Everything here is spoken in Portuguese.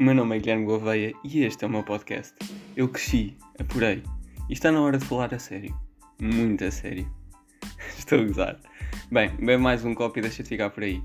O meu nome é Guilherme Gouveia e este é o meu podcast. Eu cresci, apurei, e está na hora de falar a sério. Muito a sério. Estou a gozar. Bem, bem mais um copo e deixa-te ficar por aí.